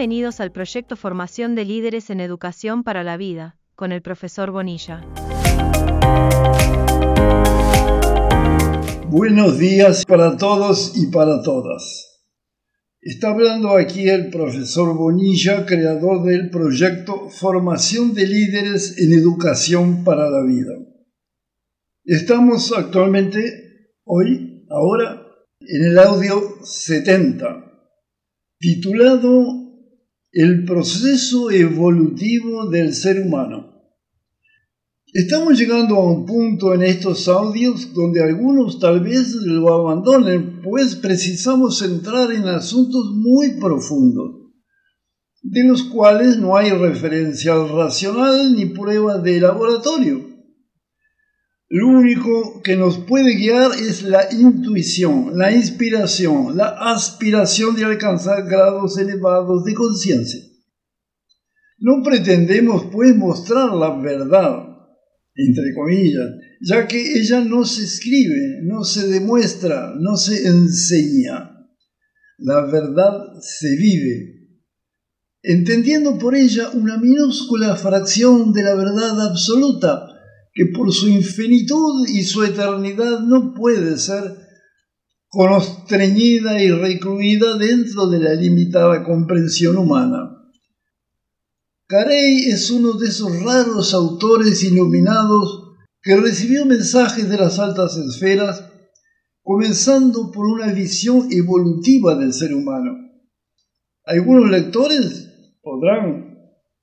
Bienvenidos al proyecto Formación de Líderes en Educación para la Vida, con el profesor Bonilla. Buenos días para todos y para todas. Está hablando aquí el profesor Bonilla, creador del proyecto Formación de Líderes en Educación para la Vida. Estamos actualmente, hoy, ahora, en el audio 70, titulado El proceso evolutivo del ser humano. Estamos llegando a un punto en estos audios donde algunos tal vez lo abandonen, pues precisamos entrar en asuntos muy profundos, de los cuales no hay referencia racional ni prueba de laboratorio. Lo único que nos puede guiar es la intuición, la inspiración, la aspiración de alcanzar grados elevados de conciencia. No pretendemos pues mostrar la verdad, entre comillas, ya que ella no se escribe, no se demuestra, no se enseña. La verdad se vive, entendiendo por ella una minúscula fracción de la verdad absoluta, que por su infinitud y su eternidad no puede ser constreñida y recluida dentro de la limitada comprensión humana. Carey es uno de esos raros autores iluminados que recibió mensajes de las altas esferas, comenzando por una visión evolutiva del ser humano. Algunos lectores podrán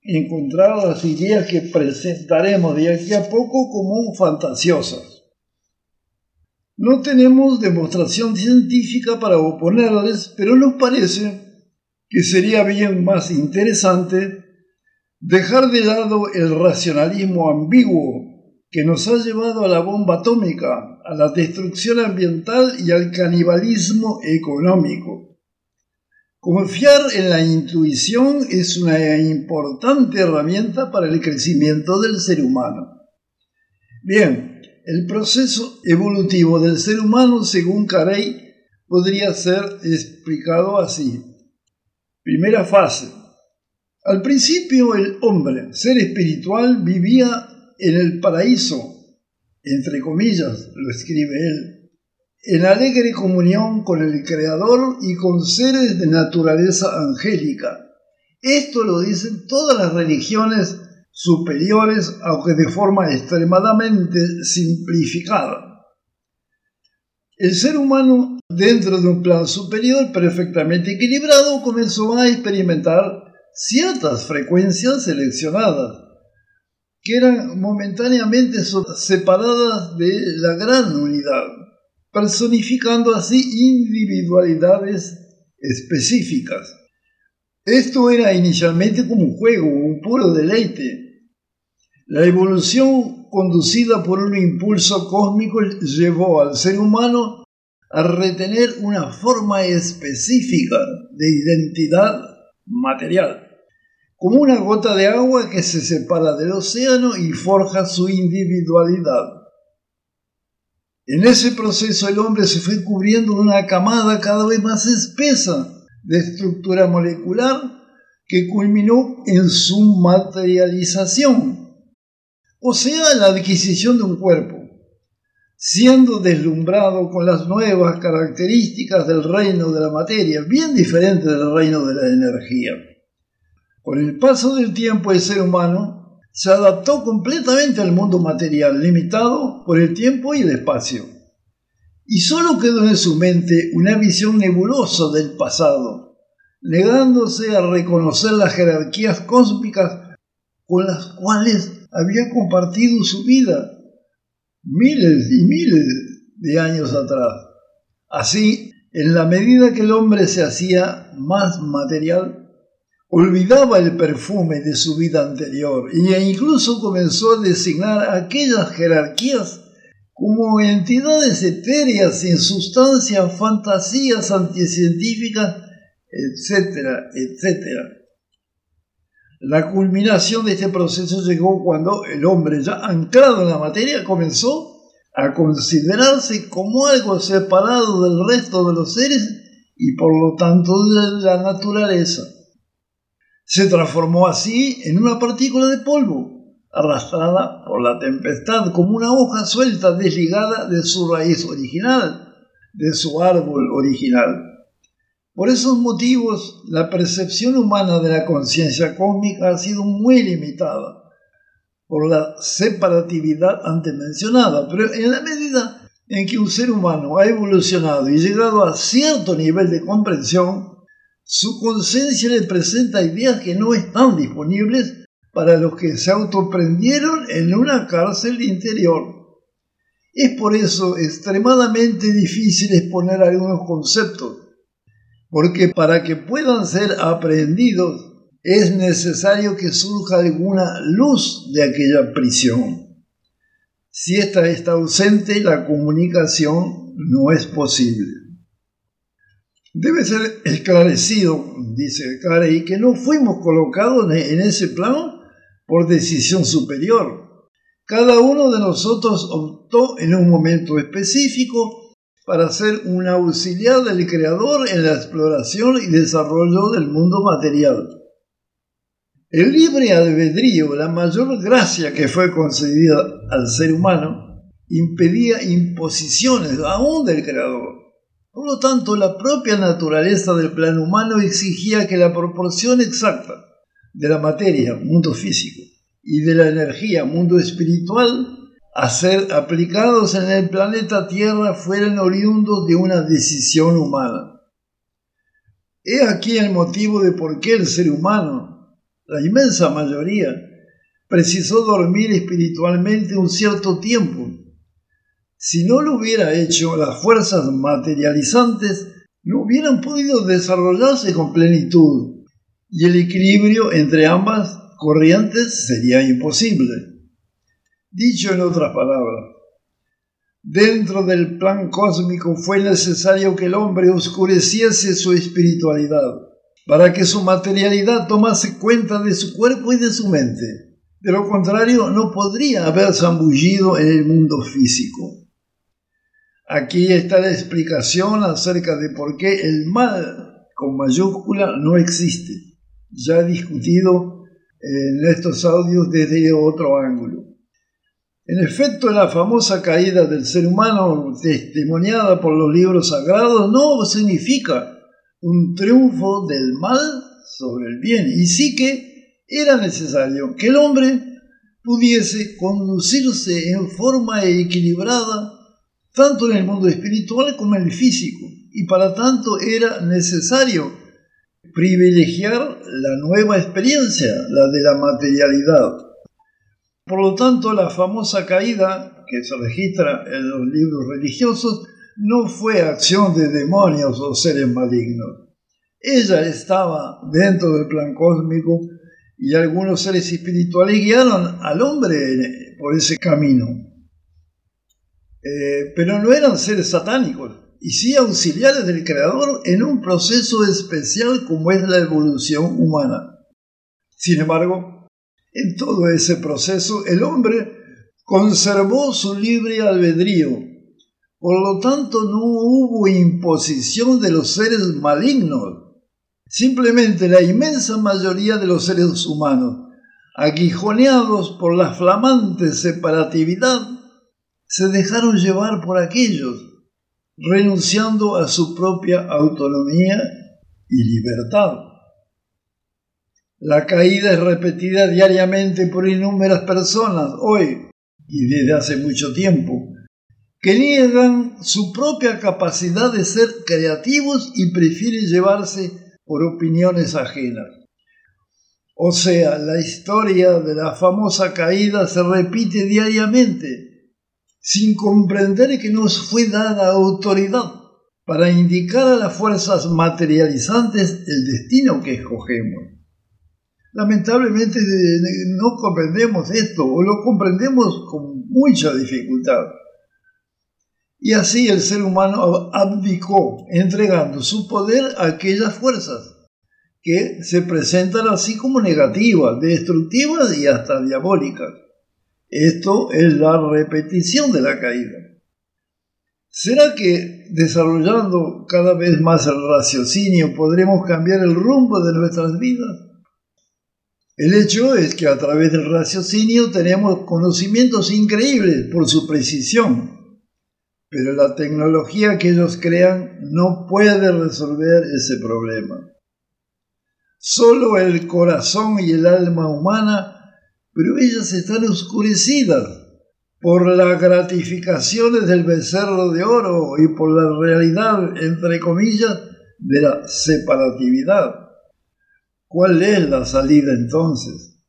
encontrar las ideas que presentaremos de aquí a poco como fantasiosas. No tenemos demostración científica para oponerles, pero nos parece que sería bien más interesante Dejar de lado el racionalismo ambiguo que nos ha llevado a la bomba atómica, a la destrucción ambiental y al canibalismo económico. Confiar en la intuición es una importante herramienta para el crecimiento del ser humano. Bien, el proceso evolutivo del ser humano, según Carey, podría ser explicado así. Primera fase, al principio el hombre, ser espiritual, vivía en el paraíso, entre comillas, lo escribe él, en alegre comunión con el Creador y con seres de naturaleza angélica. Esto lo dicen todas las religiones superiores, aunque de forma extremadamente simplificada. El ser humano, dentro de un plan superior perfectamente equilibrado, comenzó a experimentar ciertas frecuencias seleccionadas, que eran momentáneamente separadas de la gran unidad, personificando así individualidades específicas. Esto era inicialmente como un juego, un puro deleite. La evolución conducida por un impulso cósmico llevó al ser humano a retener una forma específica de identidad material como una gota de agua que se separa del océano y forja su individualidad. En ese proceso el hombre se fue cubriendo de una camada cada vez más espesa de estructura molecular que culminó en su materialización, o sea, la adquisición de un cuerpo, siendo deslumbrado con las nuevas características del reino de la materia, bien diferente del reino de la energía. Con el paso del tiempo el ser humano se adaptó completamente al mundo material, limitado por el tiempo y el espacio. Y solo quedó en su mente una visión nebulosa del pasado, negándose a reconocer las jerarquías cósmicas con las cuales había compartido su vida miles y miles de años atrás. Así, en la medida que el hombre se hacía más material, olvidaba el perfume de su vida anterior e incluso comenzó a designar aquellas jerarquías como entidades etéreas sin sustancia, fantasías anticientíficas, etcétera, etcétera. La culminación de este proceso llegó cuando el hombre, ya anclado en la materia, comenzó a considerarse como algo separado del resto de los seres y por lo tanto de la naturaleza. Se transformó así en una partícula de polvo, arrastrada por la tempestad como una hoja suelta desligada de su raíz original, de su árbol original. Por esos motivos, la percepción humana de la conciencia cósmica ha sido muy limitada por la separatividad antes mencionada, pero en la medida en que un ser humano ha evolucionado y llegado a cierto nivel de comprensión, su conciencia le presenta ideas que no están disponibles para los que se autoprendieron en una cárcel interior. Es por eso extremadamente difícil exponer algunos conceptos, porque para que puedan ser aprendidos es necesario que surja alguna luz de aquella prisión. Si ésta está ausente, la comunicación no es posible. Debe ser esclarecido, dice Carey, que no fuimos colocados en ese plano por decisión superior. Cada uno de nosotros optó en un momento específico para ser un auxiliar del Creador en la exploración y desarrollo del mundo material. El libre albedrío, la mayor gracia que fue concedida al ser humano, impedía imposiciones aún del Creador. Por lo tanto, la propia naturaleza del plano humano exigía que la proporción exacta de la materia, mundo físico, y de la energía, mundo espiritual, a ser aplicados en el planeta Tierra fueran oriundos de una decisión humana. He aquí el motivo de por qué el ser humano, la inmensa mayoría, precisó dormir espiritualmente un cierto tiempo. Si no lo hubiera hecho, las fuerzas materializantes no hubieran podido desarrollarse con plenitud y el equilibrio entre ambas corrientes sería imposible. Dicho en otras palabras, dentro del plan cósmico fue necesario que el hombre oscureciese su espiritualidad para que su materialidad tomase cuenta de su cuerpo y de su mente. De lo contrario, no podría haber zambullido en el mundo físico. Aquí está la explicación acerca de por qué el mal con mayúscula no existe, ya discutido en estos audios desde otro ángulo. En efecto, la famosa caída del ser humano testimoniada por los libros sagrados no significa un triunfo del mal sobre el bien, y sí que era necesario que el hombre pudiese conducirse en forma equilibrada tanto en el mundo espiritual como en el físico, y para tanto era necesario privilegiar la nueva experiencia, la de la materialidad. Por lo tanto, la famosa caída que se registra en los libros religiosos no fue acción de demonios o seres malignos. Ella estaba dentro del plan cósmico y algunos seres espirituales guiaron al hombre por ese camino. Eh, pero no eran seres satánicos, y sí auxiliares del Creador en un proceso especial como es la evolución humana. Sin embargo, en todo ese proceso el hombre conservó su libre albedrío por lo tanto, no hubo imposición de los seres malignos. Simplemente la inmensa mayoría de los seres humanos, aguijoneados por la flamante separatividad, se dejaron llevar por aquellos, renunciando a su propia autonomía y libertad. La caída es repetida diariamente por innumerables personas hoy y desde hace mucho tiempo que niegan su propia capacidad de ser creativos y prefieren llevarse por opiniones ajenas. O sea, la historia de la famosa caída se repite diariamente, sin comprender que nos fue dada autoridad para indicar a las fuerzas materializantes el destino que escogemos. Lamentablemente no comprendemos esto o lo comprendemos con mucha dificultad. Y así el ser humano abdicó, entregando su poder a aquellas fuerzas que se presentan así como negativas, destructivas y hasta diabólicas. Esto es la repetición de la caída. ¿Será que desarrollando cada vez más el raciocinio podremos cambiar el rumbo de nuestras vidas? El hecho es que a través del raciocinio tenemos conocimientos increíbles por su precisión, pero la tecnología que ellos crean no puede resolver ese problema. Solo el corazón y el alma humana, pero ellas están oscurecidas por las gratificaciones del becerro de oro y por la realidad, entre comillas, de la separatividad. ¿Cuál es la salida entonces?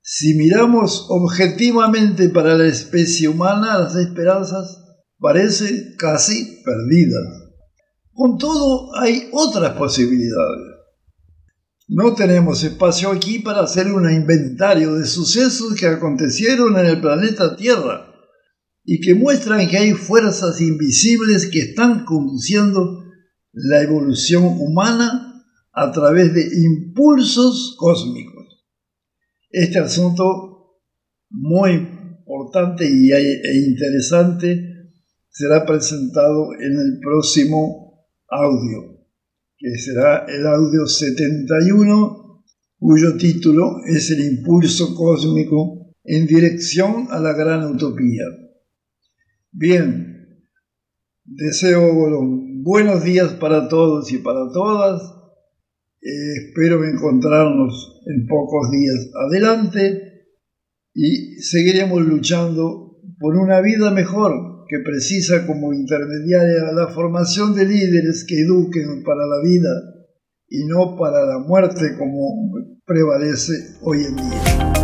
Si miramos objetivamente para la especie humana, las esperanzas parecen casi perdidas. Con todo, hay otras posibilidades. No tenemos espacio aquí para hacer un inventario de sucesos que acontecieron en el planeta Tierra y que muestran que hay fuerzas invisibles que están conduciendo la evolución humana a través de impulsos cósmicos. Este asunto muy importante e interesante será presentado en el próximo audio, que será el audio 71, cuyo título es el impulso cósmico en dirección a la gran utopía. Bien, deseo buenos días para todos y para todas eh, espero encontrarnos en pocos días adelante y seguiremos luchando por una vida mejor que precisa como intermediaria la formación de líderes que eduquen para la vida y no para la muerte como prevalece hoy en día.